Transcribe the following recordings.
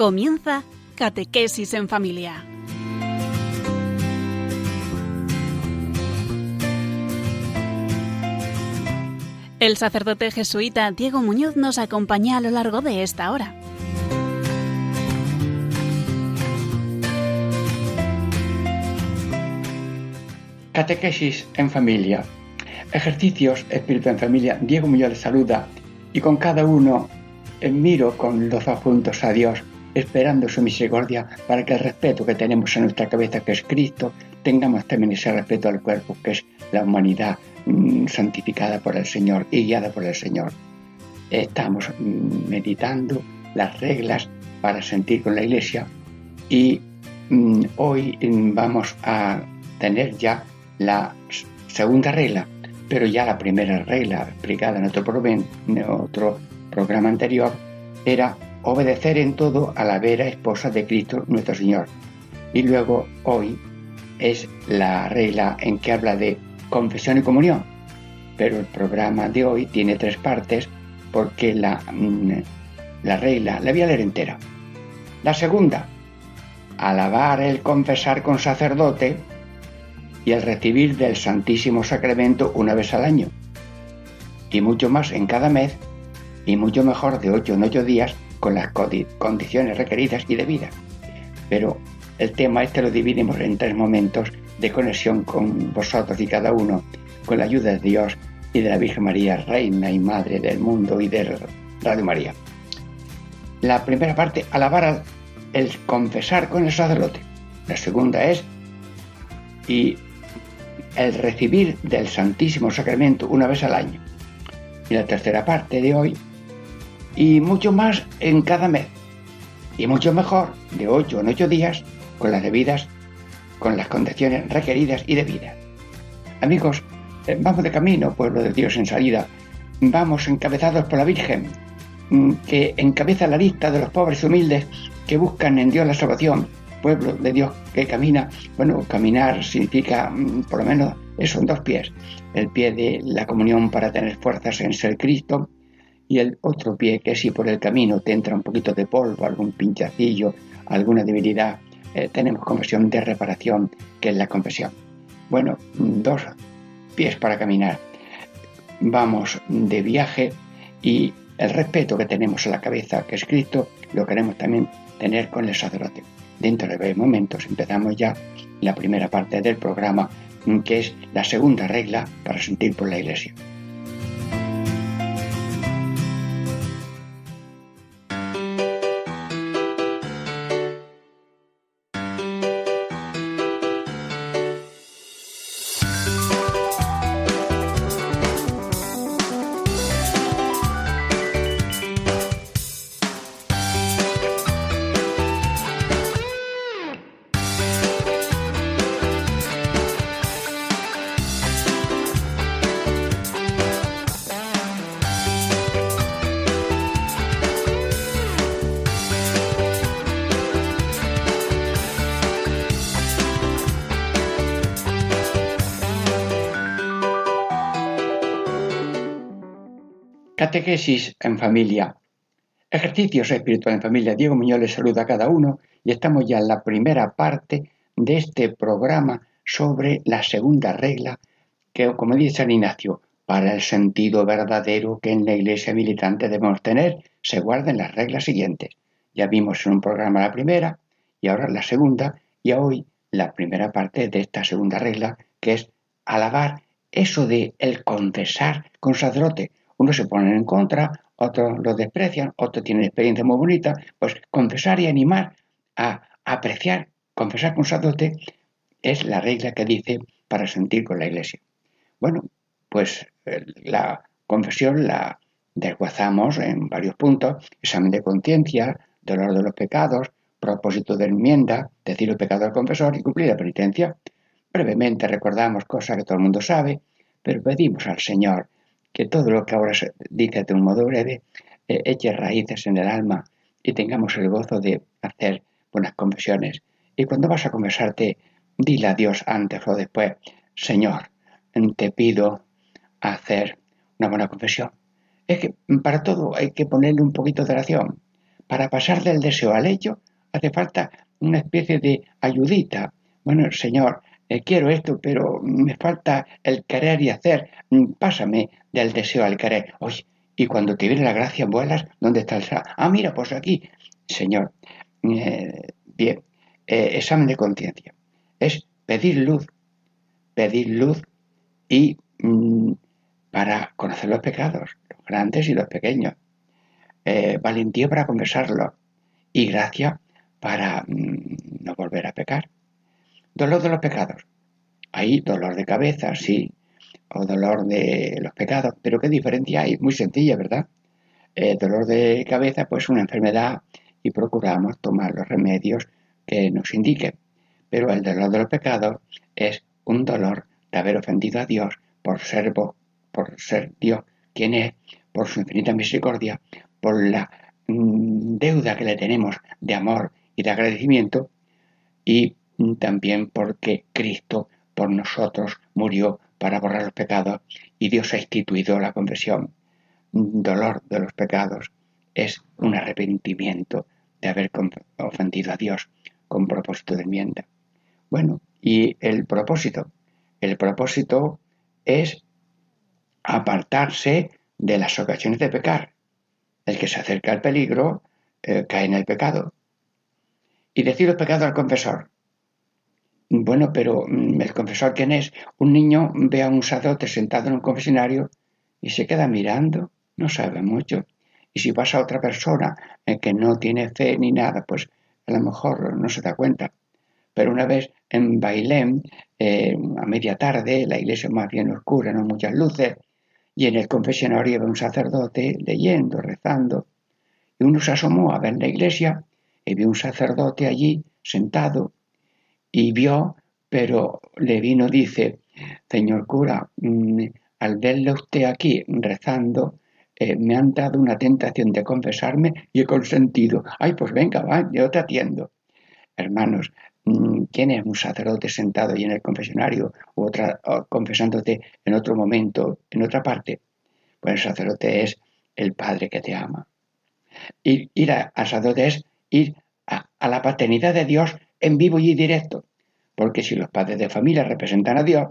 Comienza Catequesis en Familia. El sacerdote jesuita Diego Muñoz nos acompaña a lo largo de esta hora. Catequesis en familia. Ejercicios Espíritu en familia. Diego Muñoz les saluda y con cada uno eh, miro con los ojos juntos a Dios, esperando su misericordia para que el respeto que tenemos en nuestra cabeza, que es Cristo, tengamos también ese respeto al cuerpo, que es la humanidad mm, santificada por el Señor y guiada por el Señor. Estamos mm, meditando las reglas para sentir con la Iglesia y mm, hoy vamos a tener ya la segunda regla, pero ya la primera regla explicada en otro, en otro programa anterior era obedecer en todo a la vera esposa de Cristo nuestro Señor. Y luego hoy es la regla en que habla de confesión y comunión. Pero el programa de hoy tiene tres partes porque la, mm, la regla la voy a leer entera. La segunda, alabar el confesar con sacerdote y el recibir del Santísimo Sacramento una vez al año. Y mucho más en cada mes y mucho mejor de 8 en 8 días con las condiciones requeridas y debidas. Pero el tema este lo dividimos en tres momentos de conexión con vosotros y cada uno, con la ayuda de Dios y de la Virgen María, Reina y Madre del mundo y de Radio María. La primera parte, alabar el confesar con el sacerdote. La segunda es y el recibir del Santísimo Sacramento una vez al año. Y la tercera parte de hoy, y mucho más en cada mes. Y mucho mejor de 8 en 8 días con las debidas, con las condiciones requeridas y debidas. Amigos, eh, vamos de camino, pueblo de Dios en salida. Vamos encabezados por la Virgen, mm, que encabeza la lista de los pobres y humildes que buscan en Dios la salvación. Pueblo de Dios que camina, bueno, caminar significa mm, por lo menos eso en dos pies. El pie de la comunión para tener fuerzas en ser Cristo y el otro pie que si por el camino te entra un poquito de polvo, algún pinchacillo, alguna debilidad, eh, tenemos confesión de reparación, que es la confesión. Bueno, dos pies para caminar. Vamos de viaje y el respeto que tenemos en la cabeza, que es Cristo, lo queremos también tener con el sacerdote. Dentro de breves momentos empezamos ya la primera parte del programa, que es la segunda regla para sentir por la iglesia. Catequesis en familia. Ejercicios espirituales en familia. Diego Muñoz les saluda a cada uno y estamos ya en la primera parte de este programa sobre la segunda regla que, como dice San Ignacio, para el sentido verdadero que en la iglesia militante debemos tener, se guarden las reglas siguientes. Ya vimos en un programa la primera y ahora la segunda y hoy la primera parte de esta segunda regla que es alabar eso de el confesar con sacerdote, unos se ponen en contra, otros lo desprecian, otros tienen experiencia muy bonita, pues confesar y animar a apreciar, confesar con sacerdote es la regla que dice para sentir con la iglesia. Bueno, pues eh, la confesión la desguazamos en varios puntos, examen de conciencia, dolor de los pecados, propósito de enmienda, decir el pecado al confesor y cumplir la penitencia. Brevemente recordamos cosas que todo el mundo sabe, pero pedimos al Señor que todo lo que ahora se dice de un modo breve eh, eche raíces en el alma y tengamos el gozo de hacer buenas confesiones. Y cuando vas a confesarte, dile a Dios antes o después, Señor, te pido hacer una buena confesión. Es que para todo hay que ponerle un poquito de oración. para pasar del deseo al hecho hace falta una especie de ayudita. Bueno, Señor, eh, quiero esto, pero me falta el querer y hacer. Mm, pásame del deseo al querer. Oye, y cuando te viene la gracia, vuelas, ¿dónde está el Ah, mira, pues aquí. Señor, eh, bien, eh, examen de conciencia. Es pedir luz, pedir luz y mm, para conocer los pecados, los grandes y los pequeños. valentía para confesarlo y gracia para mm, no volver a pecar. Dolor de los pecados. Hay dolor de cabeza, sí, o dolor de los pecados, pero ¿qué diferencia hay? Muy sencilla, ¿verdad? El dolor de cabeza, pues una enfermedad y procuramos tomar los remedios que nos indiquen. Pero el dolor de los pecados es un dolor de haber ofendido a Dios por ser, por ser Dios quien es, por su infinita misericordia, por la mm, deuda que le tenemos de amor y de agradecimiento, y también porque Cristo por nosotros murió para borrar los pecados y Dios ha instituido la confesión. Dolor de los pecados es un arrepentimiento de haber ofendido a Dios con propósito de enmienda. Bueno, y el propósito. El propósito es apartarse de las ocasiones de pecar. El que se acerca al peligro eh, cae en el pecado. Y decir los pecados al confesor. Bueno, pero mm, el confesor, ¿quién es? Un niño ve a un sacerdote sentado en un confesionario y se queda mirando, no sabe mucho. Y si pasa a otra persona en que no tiene fe ni nada, pues a lo mejor no se da cuenta. Pero una vez en Bailén, eh, a media tarde, la iglesia más bien oscura, no muchas luces, y en el confesionario ve un sacerdote leyendo, rezando, y uno se asomó a ver la iglesia y vio un sacerdote allí sentado y vio, pero le vino, dice, señor cura, mm, al verle usted aquí rezando, eh, me han dado una tentación de confesarme y he consentido. Ay, pues venga, va, yo te atiendo. Hermanos, mm, ¿quién es un sacerdote sentado ahí en el confesionario u otra, confesándote en otro momento, en otra parte? Pues el sacerdote es el Padre que te ama. Ir, ir a, sacerdote es ir a la paternidad de Dios en vivo y directo. Porque si los padres de familia representan a Dios,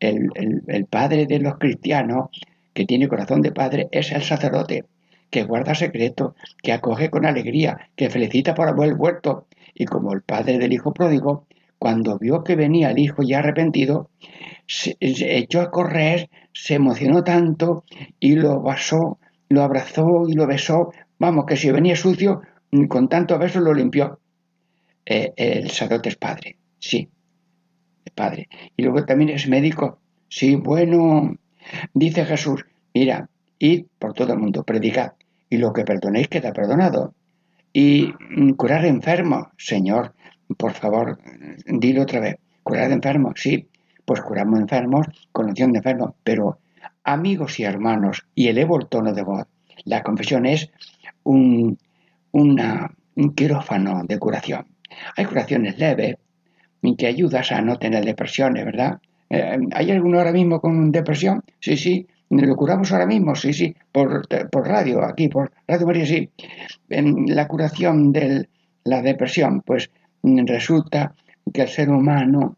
el, padre de los cristianos, que tiene corazón de padre, es el sacerdote, que guarda secreto, que acoge con alegría, que felicita por haber vuelto. Y como el padre del hijo pródigo, cuando vio que venía el hijo ya arrepentido, se, echó a correr, se emocionó tanto y lo basó, lo abrazó y lo besó. Vamos, que si venía sucio, con tanto beso lo limpió. Eh, el sacerdote es padre, sí, es padre. Y luego también es médico, sí, bueno, dice Jesús, mira, id por todo el mundo, predicad, y lo que perdonéis queda perdonado. Y mm, curar enfermos, Señor, por favor, dilo otra vez, curar enfermos, sí, pues curamos enfermos con de enfermos, pero amigos y hermanos, y elevo el tono de voz, la confesión es un quirófano de curación. Hay curaciones leves que ayudas a no tener depresiones, ¿verdad? Eh, ¿Hay alguno ahora mismo con depresión? Sí, sí. ¿Lo curamos ahora mismo? Sí, sí. Por, radio, aquí, por Radio María, sí. En la curación de la depresión, pues resulta que el ser humano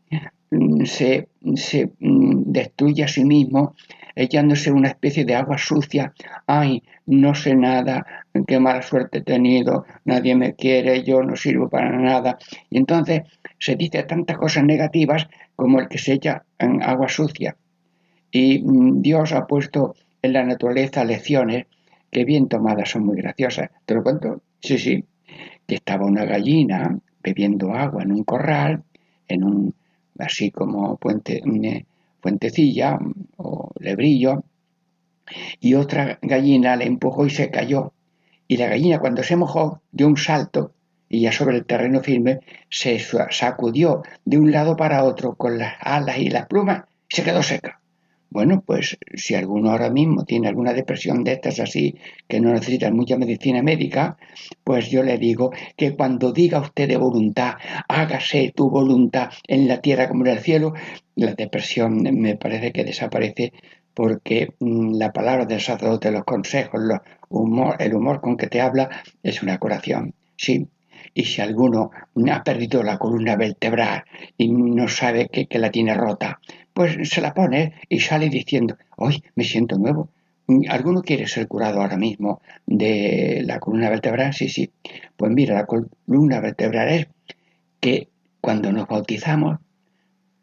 mm, se, se mm, destruye a sí mismo echándose una especie de agua sucia. Ay, no sé nada, qué mala suerte he tenido, nadie me quiere, yo no sirvo para nada. Y entonces se dice tantas cosas negativas como el que se echa en agua sucia. Y mm, Dios ha puesto en la naturaleza lecciones que bien tomadas son muy graciosas. ¿Te lo cuento? Sí, sí. Que estaba una gallina bebiendo agua en un corral, en un así como puente, fuentecilla o lebrillo, y otra gallina le empujó y se cayó. Y la gallina cuando se mojó dio un salto y ya sobre el terreno firme se sacudió de un lado para otro con las alas y las plumas y se quedó seca. Bueno, pues si alguno ahora mismo tiene alguna depresión de estas así, que no necesita mucha medicina médica, pues yo le digo que cuando diga usted de voluntad, hágase tu voluntad en la tierra como en el cielo, la depresión me parece que desaparece porque mm, la palabra del sacerdote, los consejos, humor, el humor con que te habla es una curación. Sí, y si alguno ha perdido la columna vertebral y no sabe que, que, la tiene rota, pues se la pone y sale diciendo, hoy me siento nuevo. ¿Alguno quiere ser curado ahora mismo de la columna vertebral? Sí, sí. Pues mira, la columna vertebral es que cuando nos bautizamos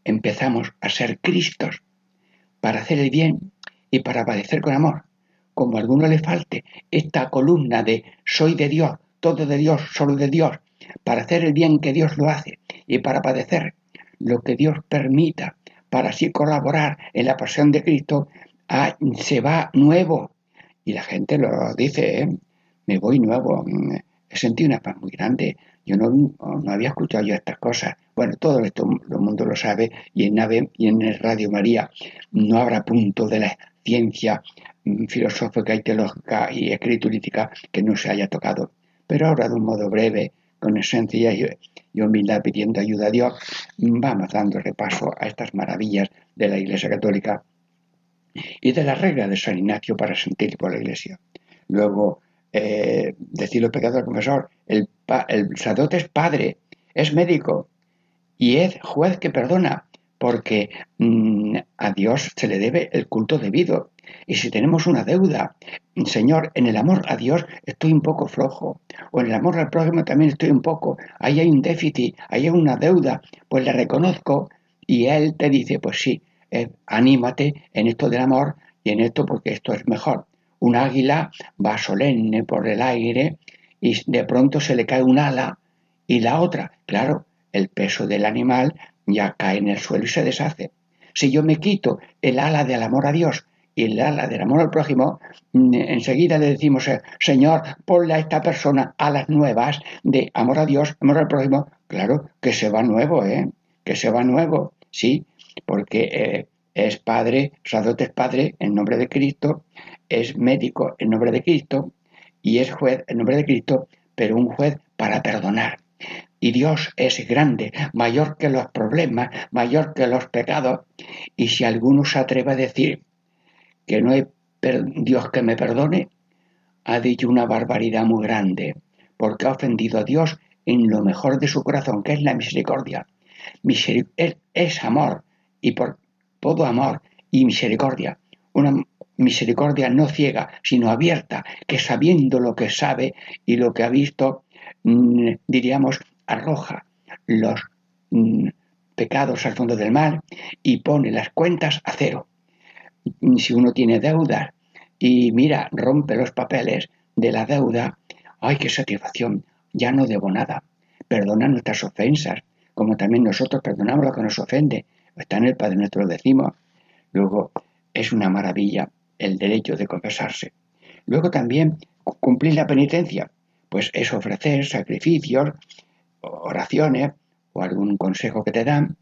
empezamos a ser Cristos para hacer el bien y para padecer con amor. Como a alguno le falte esta columna de soy de Dios, todo de Dios, solo de Dios, para hacer el bien que Dios lo hace y para padecer lo que Dios permita, para así colaborar en la pasión de Cristo, ah, se va nuevo. Y la gente lo dice, ¿eh? me voy nuevo, he sentido una paz muy grande, yo no, no, había escuchado yo estas cosas. Bueno, todo esto el mundo lo sabe y en Nave y en Radio María no habrá punto de la ciencia mm, filosófica y teológica y escriturítica que no se haya tocado. Pero ahora de un modo breve, con esencia y humildad pidiendo ayuda a Dios, vamos dando repaso a estas maravillas de la Iglesia Católica y de la regla de San Ignacio para sentir por la Iglesia. Luego, eh, decir los pecados al confesor, el, el sacerdote es padre, es médico y es juez que perdona, porque mm, a Dios se le debe el culto debido. Y si tenemos una deuda, Señor, en el amor a Dios estoy un poco flojo, o en el amor al prójimo también estoy un poco, ahí hay un déficit, ahí hay una deuda, pues le reconozco y Él te dice, pues sí, eh, anímate en esto del amor y en esto porque esto es mejor. Un águila va solemne por el aire y de pronto se le cae un ala y la otra, claro, el peso del animal ya cae en el suelo y se deshace. Si yo me quito el ala del amor a Dios y el ala del amor al prójimo, mm, enseguida le decimos, eh, Señor, ponle a esta persona alas nuevas de amor a Dios, amor al prójimo. Claro, que se va nuevo, ¿eh? Que se va nuevo, sí, porque eh, es padre, sacerdote es padre en nombre de Cristo, es médico en nombre de Cristo y es juez en nombre de Cristo, pero un juez para perdonar. Y Dios es grande, mayor que los problemas, mayor que los pecados. Y si alguno se atreve a decir que no hay Dios que me perdone, ha dicho una barbaridad muy grande, porque ha ofendido a Dios en lo mejor de su corazón, que es la misericordia. es amor, y por todo amor y misericordia. Una misericordia no ciega, sino abierta, que sabiendo lo que sabe y lo que ha visto, mm, diríamos, arroja los mm, pecados al fondo del mar y pone las cuentas a cero. Si uno tiene deudas y mira, rompe los papeles de la deuda, ¡ay, qué satisfacción! Ya no debo nada. Perdona nuestras ofensas, como también nosotros perdonamos lo que nos ofende. Está en el Padre Nuestro, lo decimos. Luego, es una maravilla el derecho de confesarse. Luego también cumplir la penitencia, pues es ofrecer sacrificios, oraciones o algún consejo que te dan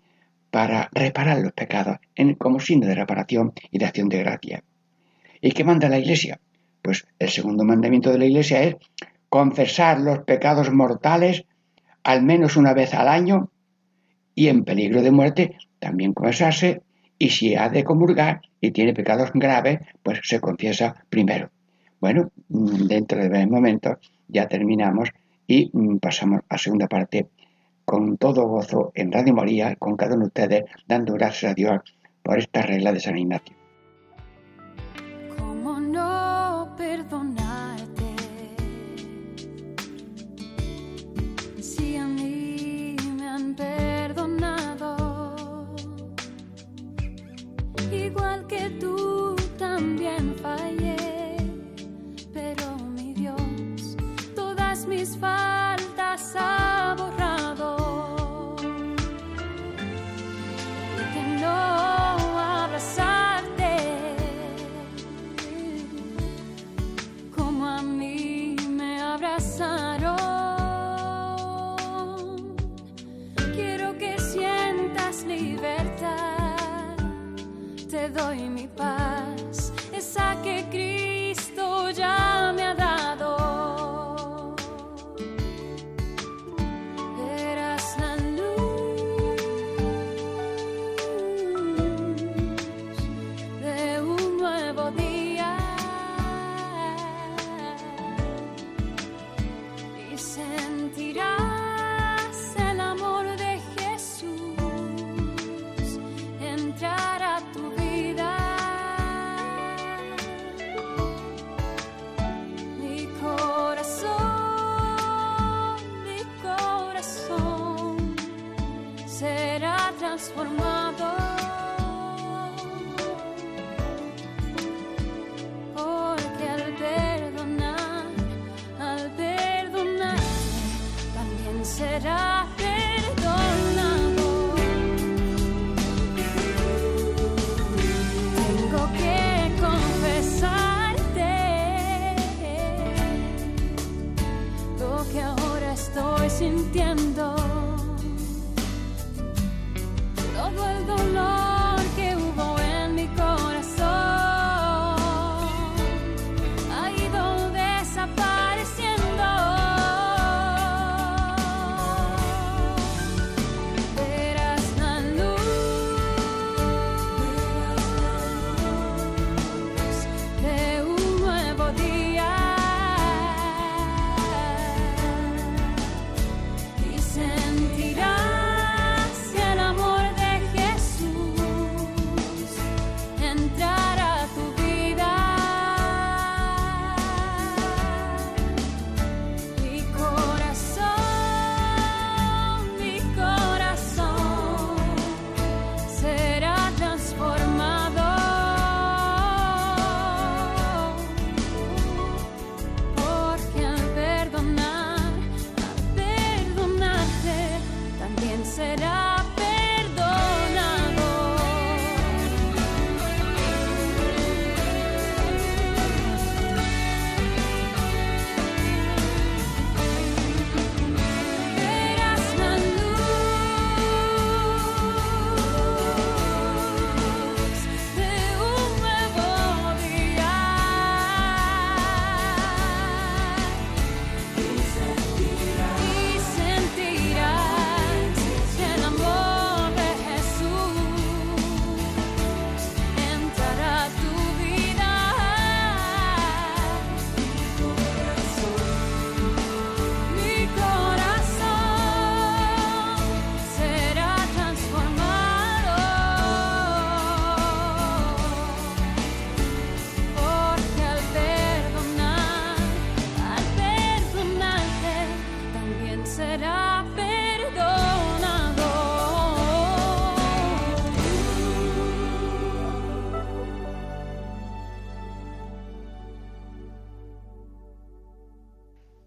para reparar los pecados en, como signo de reparación y de acción de gracia. ¿Y qué manda la Iglesia? Pues el segundo mandamiento de la Iglesia es confesar los pecados mortales al menos una vez al año y en peligro de muerte también confesarse y si ha de comulgar y tiene pecados graves, pues se confiesa primero. Bueno, mm, dentro de breves momentos ya terminamos y mm, pasamos a segunda parte con todo gozo en Radio María, con cada uno de ustedes, dando gracias a Dios por esta regla de San Ignacio. Mis faltas ha borrado. Que no abrazarte como a mí me abrazaron. Quiero que sientas libertad, te doy mi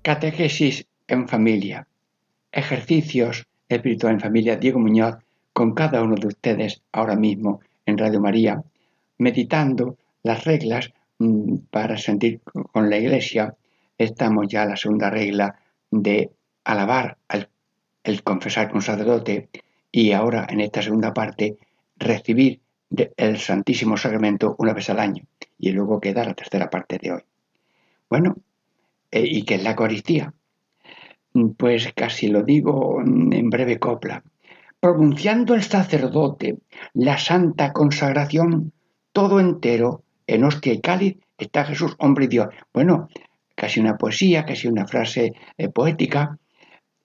Catequesis en familia. Ejercicios espiritual en familia. Diego Muñoz con cada uno de ustedes ahora mismo en Radio María, meditando las reglas mm, para sentir con la iglesia. Estamos ya en la segunda regla de alabar al el confesar con sacerdote y ahora en esta segunda parte recibir el Santísimo Sacramento una vez al año y luego queda la tercera parte de hoy. Bueno, eh, ¿y qué es la Eucaristía? Pues casi lo digo en breve copla. Pronunciando el sacerdote la santa consagración, todo entero, en hostia y cáliz, está Jesús, hombre y Dios. Bueno, casi una poesía, casi una frase eh, poética.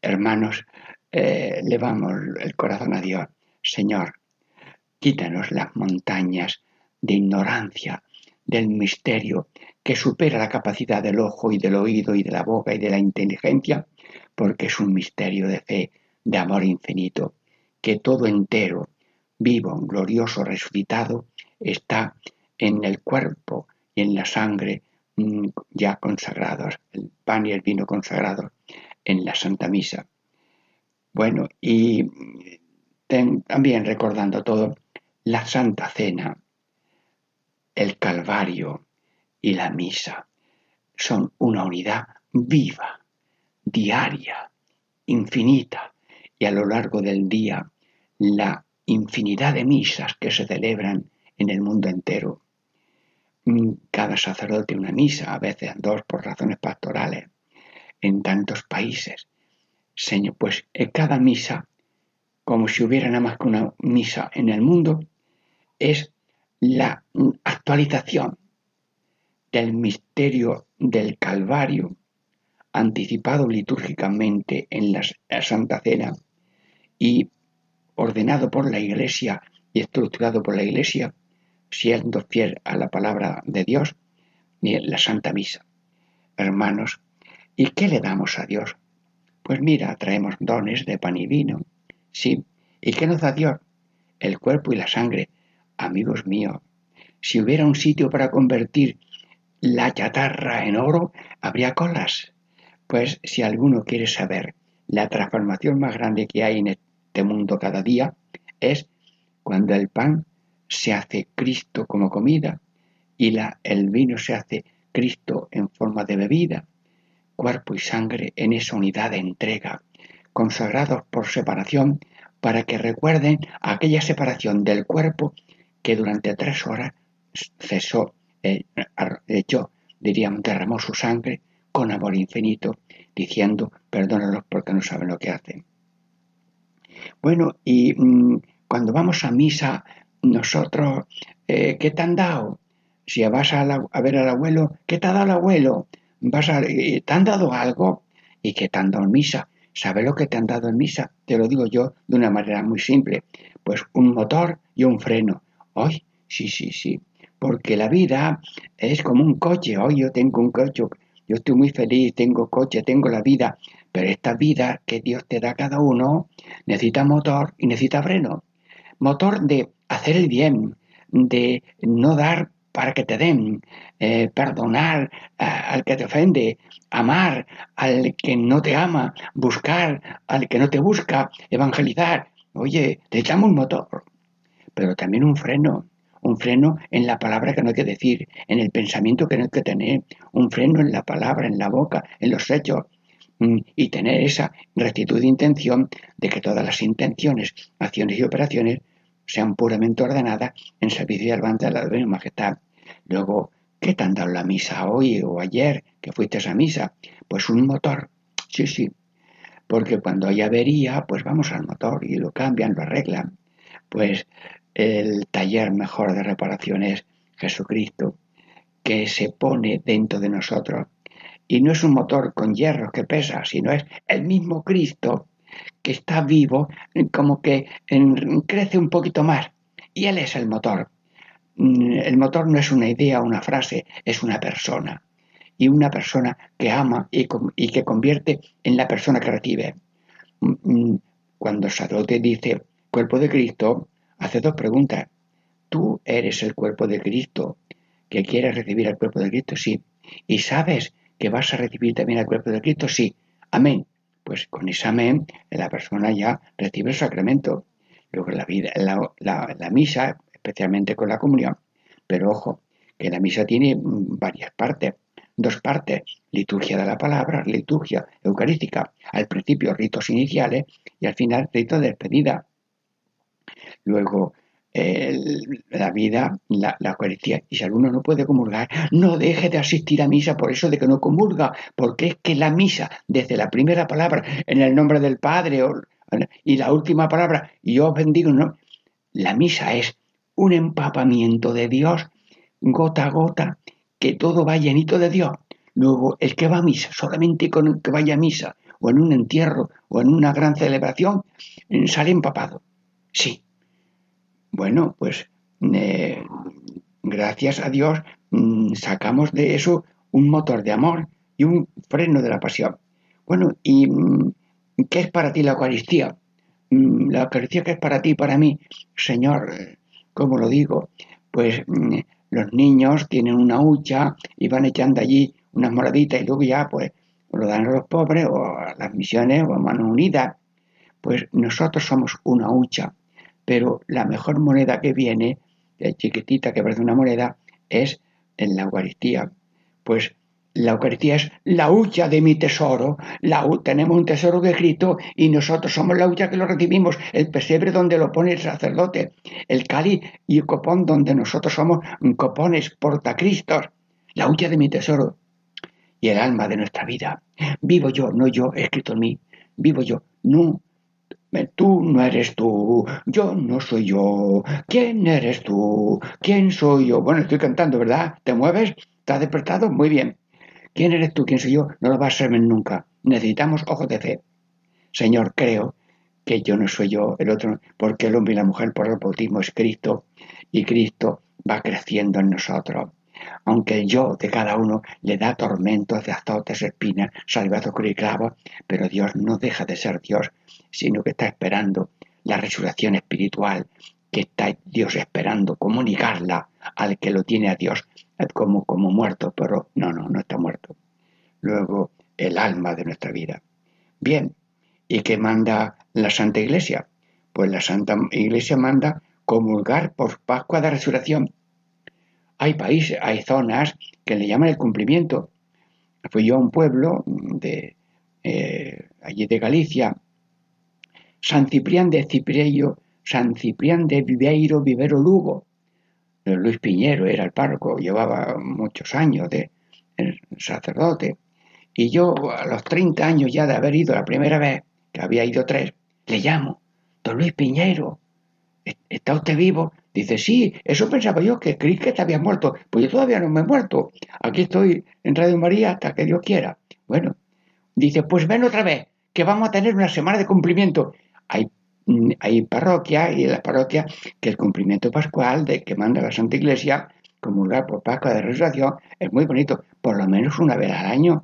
Hermanos, eh, levamos el corazón a Dios. Señor, quítanos las montañas de ignorancia del misterio que supera la capacidad del ojo y del oído y de la boca y de la inteligencia, porque es un misterio de fe, de amor infinito, que todo entero, vivo, glorioso, resucitado, está en el cuerpo y en la sangre mm, ya consagrados, el pan y el vino consagrados en la Santa Misa. Bueno, y también recordando todo, la Santa Cena, el Calvario y la Misa son una unidad viva, diaria, infinita, y a lo largo del día la infinidad de misas que se celebran en el mundo entero. Mm, Cada sacerdote una misa, a veces dos por razones pastorales, en tantos países. Señor, pues en cada misa, como si hubiera nada más que una misa en el mundo, es la actualización del misterio del Calvario, anticipado litúrgicamente en la Santa Cena y ordenado por la Iglesia y estructurado por la Iglesia, siendo fiel a la palabra de Dios, la Santa Misa. Hermanos, ¿y qué le damos a Dios? Pues mira, traemos dones de pan y vino, sí. ¿Y qué nos da Dios? el cuerpo y la sangre. Amigos míos, si hubiera un sitio para convertir la chatarra en oro, habría colas. Pues si alguno quiere saber la transformación más grande que hay en este mundo cada día, es cuando el pan se hace Cristo como comida y la, el vino se hace Cristo en forma de bebida, cuerpo y sangre en esa unidad de entrega, consagrados por separación para que recuerden aquella separación del cuerpo que durante tres horas cesó, eh, echó, diríamos, derramó su sangre con amor infinito, diciendo, perdónalos porque no saben lo que hacen. Bueno, y mmm, cuando vamos a misa, nosotros, eh, ¿qué te han dado? Si vas a, la, ver al abuelo, ¿qué te ha dado el abuelo? Vas a, ¿Te han dado algo? ¿Y qué te han dado en misa? ¿Sabes lo que te han dado en misa? Te lo digo yo de una manera muy simple. Pues un motor y un freno. Hoy, sí, sí, sí. Porque la vida es como un coche. Hoy yo tengo un coche. Yo estoy muy feliz, tengo coche, tengo la vida. Pero esta vida que Dios te da a cada uno necesita motor y necesita freno. Motor de hacer el bien, de no dar para que te den, eh, perdonar al que te ofende, amar al que no te ama, buscar al que no te busca, evangelizar. Oye, te echamos un motor, pero también un freno, un freno en la palabra que no hay que decir, en el pensamiento que no hay que tener, un freno en la palabra, en la boca, en los hechos, mm, y tener esa rectitud de intención de que todas las intenciones, acciones y operaciones sean puramente ordenadas en servicio y alabanza de la Divina Majestad. Luego, ¿qué te han dado la misa hoy o ayer que fuiste a esa misa? Pues un motor. Sí, sí. Porque cuando hay avería, pues vamos al motor y lo cambian, lo arreglan. Pues el taller mejor de reparación es Jesucristo, que se pone dentro de nosotros. Y no es un motor con hierro que pesa, sino es el mismo Cristo que está vivo, como que crece un poquito más. Y Él es el motor. Mm, el motor no es una idea, una frase, es una persona. Y una persona que ama y, y que convierte en la persona que recibe. Mm, mm, cuando el sacerdote dice cuerpo de Cristo, hace dos preguntas. ¿Tú eres el cuerpo de Cristo que quieres recibir el cuerpo de Cristo? Sí. ¿Y sabes que vas a recibir también el cuerpo de Cristo? Sí. Amén. Pues con ese amén la persona ya recibe el sacramento. Luego la, vida, la misa especialmente con la comunión. Pero ojo, que la misa tiene varias partes, dos partes, liturgia de la palabra, liturgia eucarística, al principio ritos iniciales y al final ritos de despedida. Luego la vida, la, la. Y si alguno no puede comulgar, no deje de asistir a misa por eso de que no comulga, porque es que la misa, desde la primera palabra, en el nombre del Padre, y la última palabra, y yo os bendigo, ¿no? La misa es un empapamiento de Dios gota a gota, que todo va llenito de Dios. Luego, el que va a misa, solamente con el que vaya a misa, o en un entierro, o en una gran celebración, sale empapado. Sí. Bueno, pues eh, gracias a Dios mmm, sacamos de eso un motor de amor y un freno de la pasión. Bueno, ¿y mmm, qué es para ti la Eucaristía? Mmm, la Eucaristía que es para ti para mí, Señor, ¿cómo lo digo? Pues los niños tienen una hucha y van echando allí unas moraditas y luego ya pues lo dan a los pobres o a las misiones o a manos unidas. Pues nosotros somos una hucha, pero la mejor moneda que viene, chiquitita que parece una moneda, es en la Eucaristía. Pues la Eucaristía es la hucha de mi tesoro. La, tenemos un tesoro de Cristo y nosotros somos la hucha que lo recibimos, el pesebre donde lo pone el sacerdote, el cáliz y el copón donde nosotros somos copones portacristos. La hucha de mi tesoro y el alma de nuestra vida. Vivo yo, no yo, escrito en mí. Vivo yo, no. Tú no eres tú, yo no soy yo. ¿Quién eres tú? ¿Quién soy yo? Bueno, estoy cantando, ¿verdad? ¿Te mueves? ¿Estás despertado? Muy bien. ¿Quién eres tú? ¿Quién soy yo? No lo vas a saber nunca. Necesitamos ojos de fe. Señor, creo que yo no soy yo, el otro, porque el hombre y la mujer por el bautismo es Cristo y Cristo va creciendo en nosotros. Aunque el yo de cada uno le da tormentos de azotes, espinas, salvados y clavos, pero Dios no deja de ser Dios, sino que está esperando la resurrección espiritual que está Dios esperando comunicarla al que lo tiene a Dios como, como muerto, pero no, no, no está muerto. Luego, el alma de nuestra vida. Bien, ¿y qué manda la Santa Iglesia? Pues la Santa Iglesia manda comulgar por Pascua de Resurrección. Hay países, hay zonas que le llaman el cumplimiento. Fui yo a un pueblo de eh, allí de Galicia, San Ciprián de Cipriello, San Ciprián de Viveiro, Vivero Lugo. Luis Piñero era el párroco, llevaba muchos años de sacerdote. Y yo, a los 30 años ya de haber ido la primera vez, que había ido tres, le llamo, don Luis Piñero, ¿está usted vivo? Dice, sí, eso pensaba yo, que creí que te muerto. Pues yo todavía no me he muerto. Aquí estoy en Radio María hasta que Dios quiera. Bueno, dice, pues ven otra vez, que vamos a tener una semana de cumplimiento. Hay, mm, parroquias y las parroquias que el cumplimiento pascual de que manda la Santa Iglesia, comulgar por Pascua de Resurrección, es muy bonito, por lo menos una vez al año.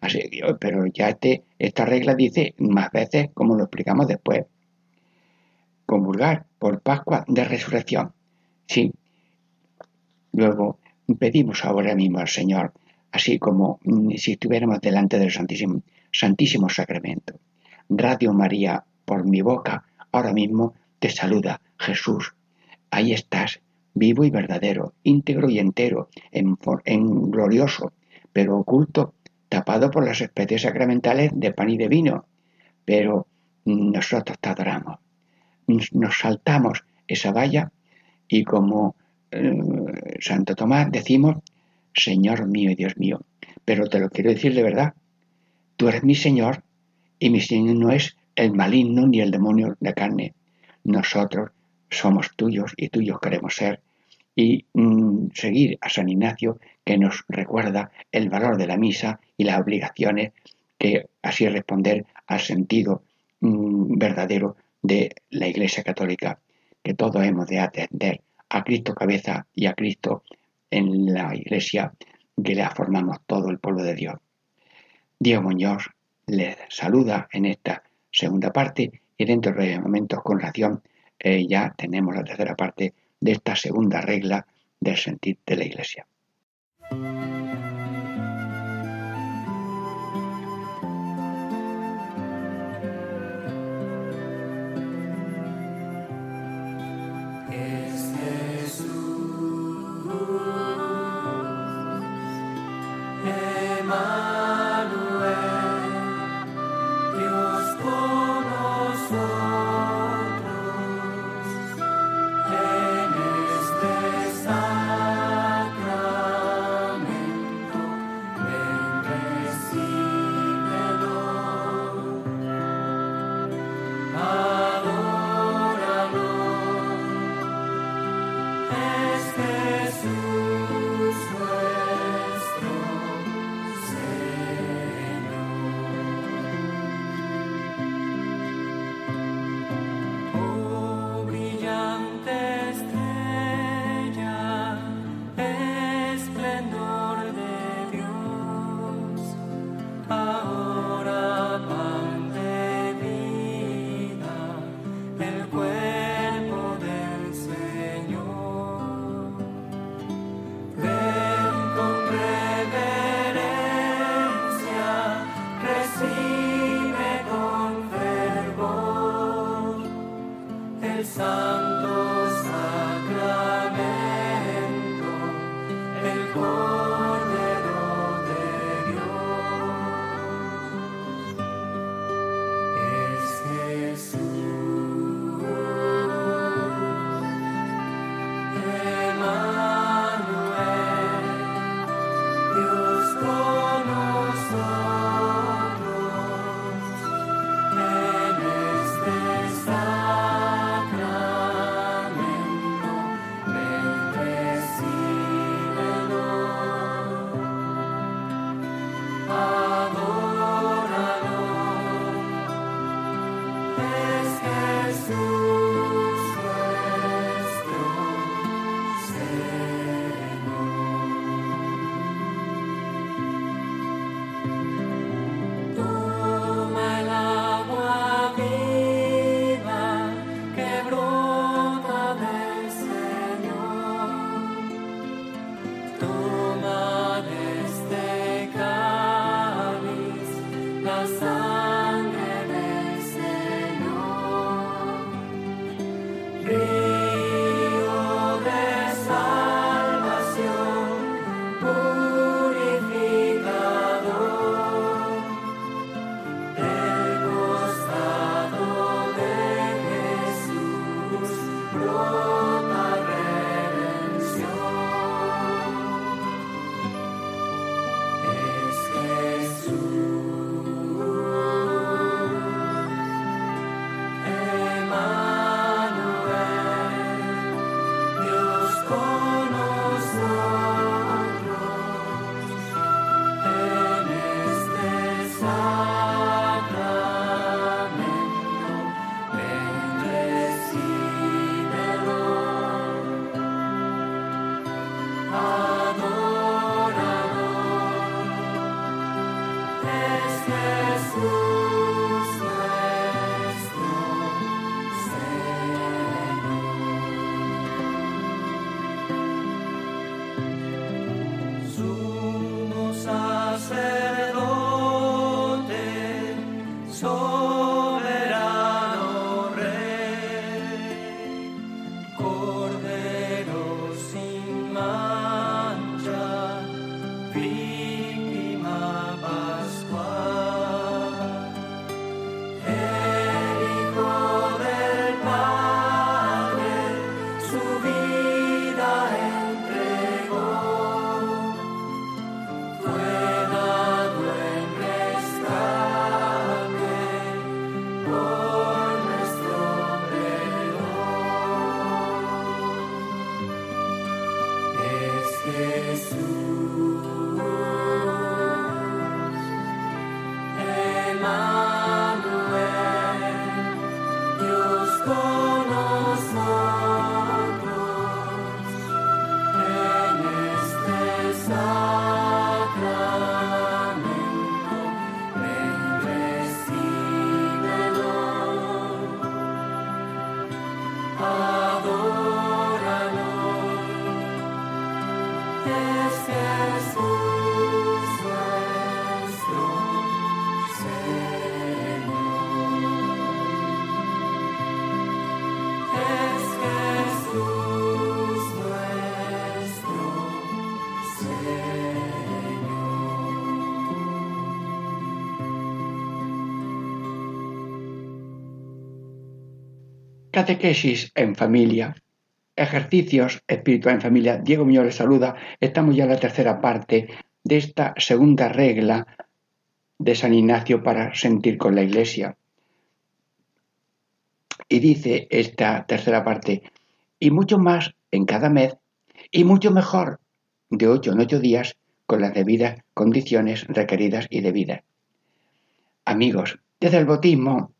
Así, pero ya este, esta regla dice más veces, como lo explicamos después. Comulgar por Pascua de Resurrección. Sí. Luego pedimos ahora mismo al Señor, así como mm, si estuviéramos delante del Santísimo, Santísimo Sacramento. Radio María, por mi boca, ahora mismo te saluda Jesús. Ahí estás, vivo y verdadero, íntegro y entero, en, glorioso, pero oculto, tapado por las especies sacramentales de pan y de vino. Pero nosotros te adoramos. Nos saltamos esa valla y como eh, Santo Tomás decimos, Señor mío y Dios mío. Pero te lo quiero decir de verdad. Tú eres mi Señor y mi Señor no es el maligno ni el demonio de carne. Nosotros somos tuyos y tuyos queremos ser y mm, seguir a San Ignacio que nos recuerda el valor de la misa y las obligaciones que así responder al sentido mm, verdadero de la Iglesia Católica, que todos hemos de atender a Cristo cabeza y a Cristo en la Iglesia que le formamos todo el pueblo de Dios. Diego Muñoz les saluda en esta segunda parte y dentro de momentos con ración eh, ya tenemos la tercera parte de esta segunda regla del sentir de la Iglesia. Catequesis en familia. Ejercicios espirituales en familia. Diego Muñoz les saluda. Estamos ya en la tercera parte de esta segunda regla de San Ignacio para sentir con la iglesia. Y dice esta tercera parte, y mucho más en cada mes, y mucho mejor de ocho en ocho días con las debidas condiciones requeridas y debidas. Amigos, desde el bautismo,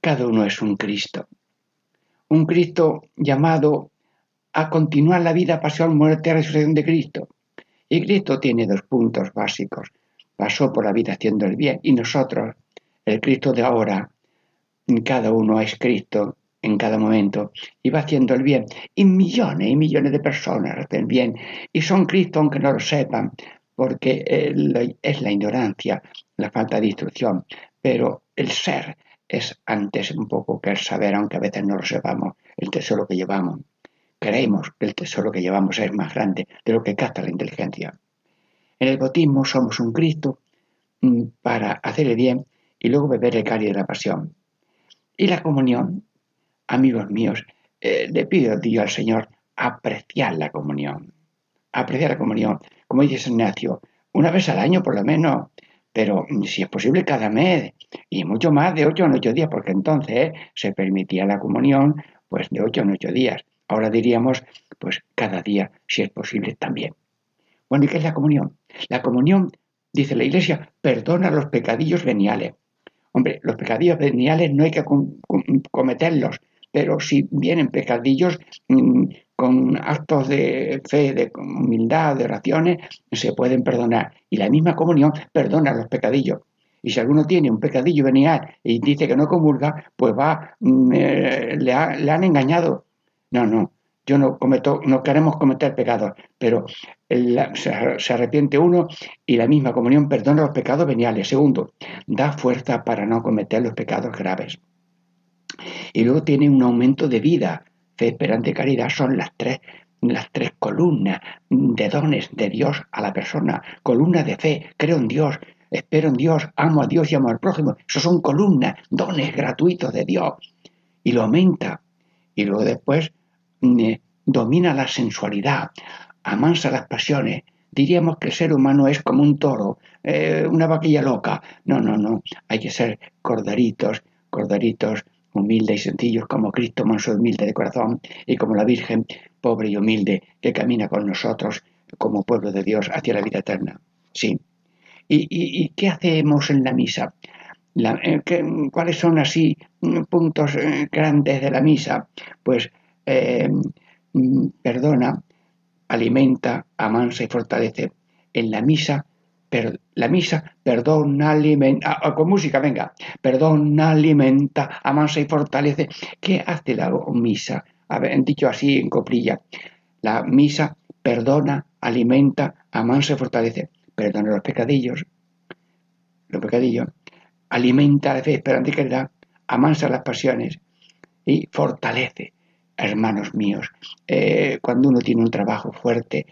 cada uno es un Cristo. Un Cristo llamado a continuar la vida, pasión, muerte y resurrección de Cristo. Y Cristo tiene dos puntos básicos. Pasó por la vida haciendo el bien y nosotros, el Cristo de ahora, cada uno es Cristo en cada momento y va haciendo el bien. Y millones y millones de personas hacen bien y son Cristo aunque no lo sepan, porque es la ignorancia, la falta de instrucción. Pero el ser es antes un poco que el saber, aunque a veces no lo sepamos, el tesoro que llevamos. Creemos que el tesoro que llevamos es más grande de lo que capta la inteligencia. En el bautismo somos un Cristo mm, para hacer el bien y luego beber el cáliz de la pasión. Y la comunión, amigos míos, eh, le pido a Dios al Señor apreciar la comunión. Apreciar la comunión, como dice San Ignacio, una vez al año por lo menos, pero mm, si es posible cada mes y mucho más de ocho en ocho días, porque entonces se permitía la comunión pues de ocho en ocho días. Ahora diríamos pues cada día, si es posible también. Bueno, ¿y qué es la comunión? La comunión, dice la Iglesia, perdona los pecadillos veniales. Hombre, los pecadillos veniales no hay que cometerlos, pero si vienen pecadillos mm, con actos de fe, de humildad, de oraciones, se pueden perdonar. Y la misma comunión perdona los pecadillos. Y si alguno tiene un pecadillo venial y dice que no comulga, pues va, mm, eh, le, han engañado. No, no, yo no cometo, no queremos cometer pecados, pero se, se, arrepiente uno y la misma comunión perdona los pecados veniales. Segundo, da fuerza para no cometer los pecados graves. Y luego tiene un aumento de vida fe, esperanza y caridad son las tres, las tres columnas de dones de Dios a la persona. Columna de fe, creo en Dios, espero en Dios, amo a Dios y amo al prójimo. Eso son columnas, dones gratuitos de Dios. Y lo aumenta. Y luego después mm, eh, domina la sensualidad, amansa las pasiones. Diríamos que el ser humano es como un toro, eh, una vaquilla loca. No, no, no. Hay que ser corderitos, corderitos humildes y sencillos como Cristo manso y humilde de corazón y como la Virgen pobre y humilde que camina con nosotros como pueblo de Dios hacia la vida eterna. Sí. ¿Y, qué hacemos en la misa? Eh, ¿Cuáles son así mm, puntos eh, grandes de la misa? Pues eh, mm, perdona, alimenta, amansa y fortalece. En la misa la misa, perdona, alimenta, ah, ah, con música, venga, perdona, alimenta, amansa y fortalece. ¿Qué hace la misa? Ver, dicho así en coprilla, la misa perdona, alimenta, amansa y fortalece. Perdona los pecadillos, los pecadillos, alimenta la fe, esperanza y caridad, amansa las pasiones y fortalece hermanos míos, eh, cuando uno tiene un trabajo fuerte,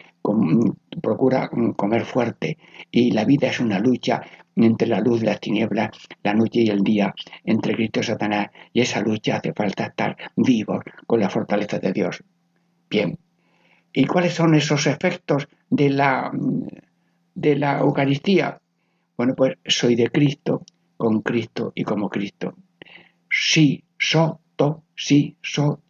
procura comer fuerte y la vida es una lucha entre la luz y las tinieblas, la noche y el día, entre Cristo y Satanás, y esa lucha hace falta estar vivos con la fortaleza de Dios. Bien, ¿y cuáles son esos efectos de la, de la Eucaristía? Bueno, pues soy de Cristo, con Cristo y como Cristo. Sí, so, to, sí, so,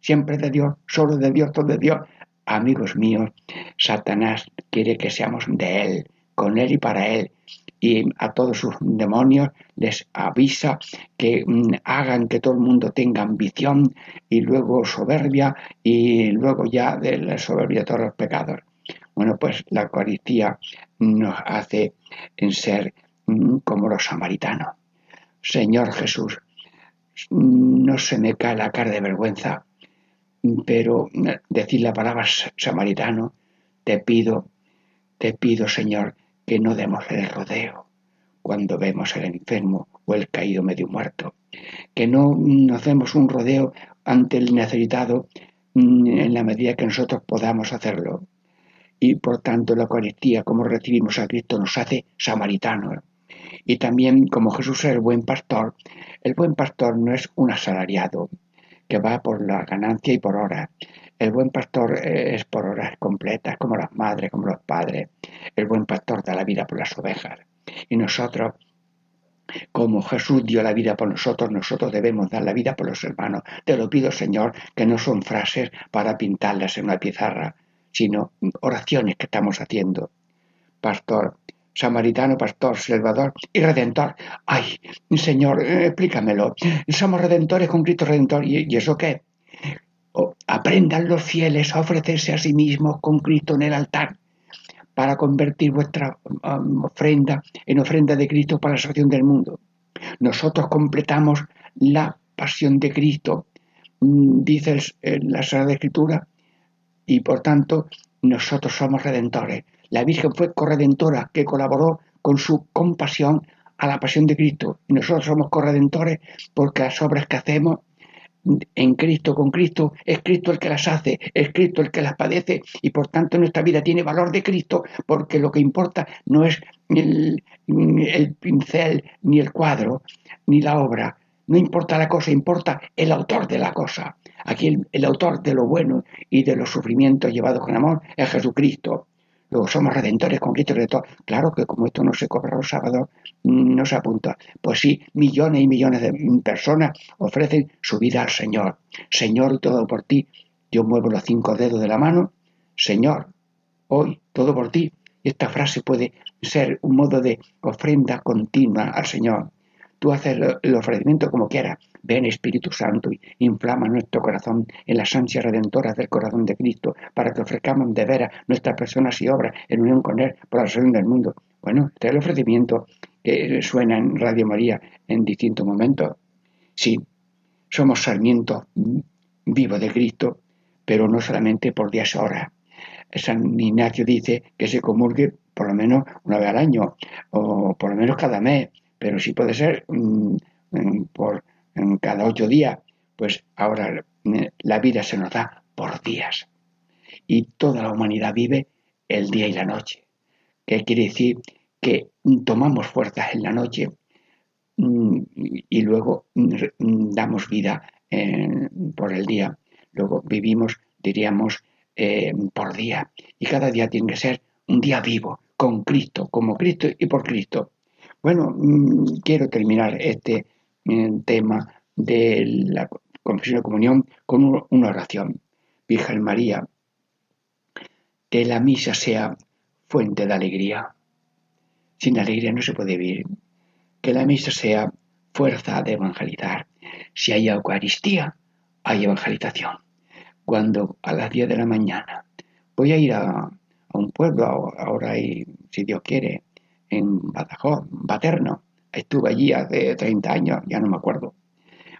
siempre de Dios, solo de Dios, todo de Dios. Amigos míos, Satanás quiere que seamos de Él, con Él y para Él. Y a todos sus demonios les avisa que mm, hagan que todo el mundo tenga ambición y luego soberbia y luego ya de la soberbia todos los pecados. Bueno, pues la Eucaristía nos hace en ser mm, como los samaritanos. Señor Jesús, no se me cae la cara de vergüenza, pero decir la palabra samaritano, te pido, te pido, Señor, que no demos el rodeo cuando vemos al enfermo o el caído medio muerto, que no nos demos un rodeo ante el necesitado mm, en la medida que nosotros podamos hacerlo. Y por tanto la Eucaristía, como recibimos a Cristo, nos hace samaritanos. Y también como Jesús es el buen pastor, el buen pastor no es un asalariado que va por la ganancia y por horas. El buen pastor eh, es por horas completas, como las madres, como los padres. El buen pastor da la vida por las ovejas. Y nosotros, como Jesús dio la vida por nosotros, nosotros debemos dar la vida por los hermanos. Te lo pido, Señor, que no son frases para pintarlas en una pizarra, sino oraciones que estamos haciendo. Pastor, samaritano, pastor, salvador y redentor. Ay, Señor, eh, explícamelo. Somos redentores con Cristo redentor. ¿Y, eso qué? Aprendan los fieles a ofrecerse a sí mismos con Cristo en el altar para convertir vuestra um, ofrenda en ofrenda de Cristo para la salvación del mundo. Nosotros completamos la pasión de Cristo, mm, dice en la Sagrada Escritura, y por tanto nosotros somos redentores. La Virgen fue corredentora que colaboró con su compasión a la pasión de Cristo. Y nosotros somos corredentores porque las obras que hacemos en Cristo, con Cristo, es Cristo el que las hace, es Cristo el que las padece y por tanto nuestra vida tiene valor de Cristo porque lo que importa no es el, el pincel, ni el cuadro, ni la obra, no importa la cosa, importa el autor de la cosa. Aquí el autor de lo bueno y de los sufrimientos llevados con amor es Jesucristo. Luego somos redentores con Cristo redentor. Claro que como esto no se cobra los sábados, no se apunta. Pues sí, millones y millones de personas ofrecen su vida al Señor. Señor, todo por ti. Yo muevo los cinco dedos de la mano. Señor, hoy todo por ti. Esta frase puede ser un modo de ofrenda continua al Señor. Tú haces el ofrecimiento como quieras. Ven Espíritu Santo y inflama nuestro corazón en las ansias redentoras del corazón de Cristo para que ofrezcamos de veras nuestras personas y obras en unión con Él por la salvación del mundo. Bueno, este es el ofrecimiento que suena en Radio María en distintos momentos. Sí, somos sarmientos vivos de Cristo, pero no solamente por días y horas. San Ignacio dice que se comulgue por lo menos una vez al año o por lo menos cada mes, pero sí puede ser mmm, por cada ocho días, pues ahora la vida se nos da por días. Y toda la humanidad vive el día y la noche. ¿Qué quiere decir? Que tomamos fuerzas en la noche y luego damos vida por el día. Luego vivimos, diríamos, eh, por día. Y cada día tiene que ser un día vivo, con Cristo, como Cristo y por Cristo. Bueno, quiero terminar este tema de la confesión de comunión con una oración. Virgen María, que la misa sea fuente de alegría. Sin alegría no se puede vivir. Que la misa sea fuerza de evangelizar. Si hay Eucaristía, hay evangelización. Cuando a las 10 de la mañana voy a ir a, a un pueblo, ahora hay, si Dios quiere, en Badajoz, Paterno, Estuve allí hace 30 años, ya no me acuerdo.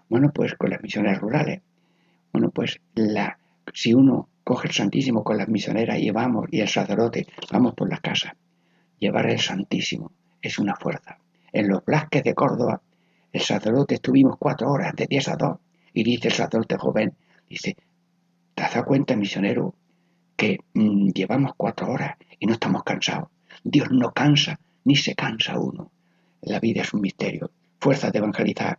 Bueno, pues con las misiones rurales. Bueno, pues la, si uno coge el Santísimo con las misioneras y vamos, y el sacerdote, vamos por las casas, llevar el Santísimo es una fuerza. En los Blasques de Córdoba, el sacerdote estuvimos cuatro horas, de 10 a 2, y dice el sacerdote joven, dice, ¿te has dado cuenta, misionero, que mmm, llevamos cuatro horas y no estamos cansados? Dios no cansa, ni se cansa uno. La vida es un misterio, fuerza de evangelizar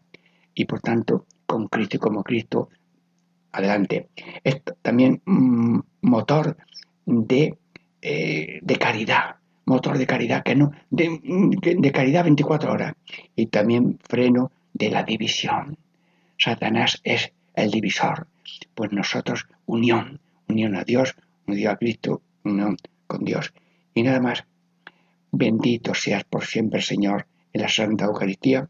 y por tanto con Cristo y como Cristo, adelante. Es también mmm, motor de, eh, de, caridad, motor de caridad, que no, de, de caridad 24 horas y también freno de la división. Satanás es el divisor, pues nosotros unión, unión a Dios, unión a Cristo, unión con Dios. Y nada más, bendito seas por siempre, Señor, en la Santa Eucaristía.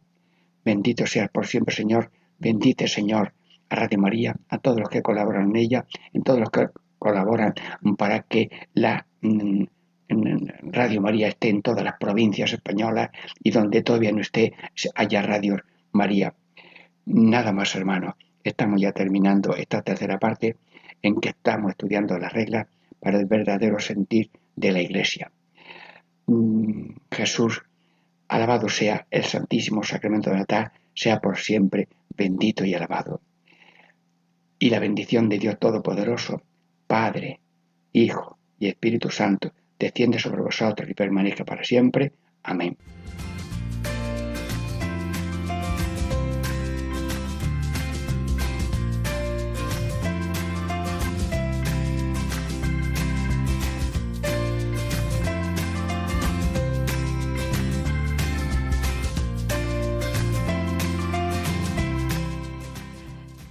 Bendito seas por siempre, Señor. Bendite, Señor, a Radio María, a todos los que colaboran en ella, en todos los que colaboran para que la mm, Radio María esté en todas las provincias españolas y donde todavía no esté, haya Radio María. Nada más, hermano. Estamos ya terminando esta tercera parte en que estamos estudiando las reglas para el verdadero sentir de la Iglesia. Mm, Jesús Alabado sea el Santísimo Sacramento de Natal, sea por siempre bendito y alabado. Y la bendición de Dios Todopoderoso, Padre, Hijo y Espíritu Santo, desciende sobre vosotros y permanezca para siempre. Amén.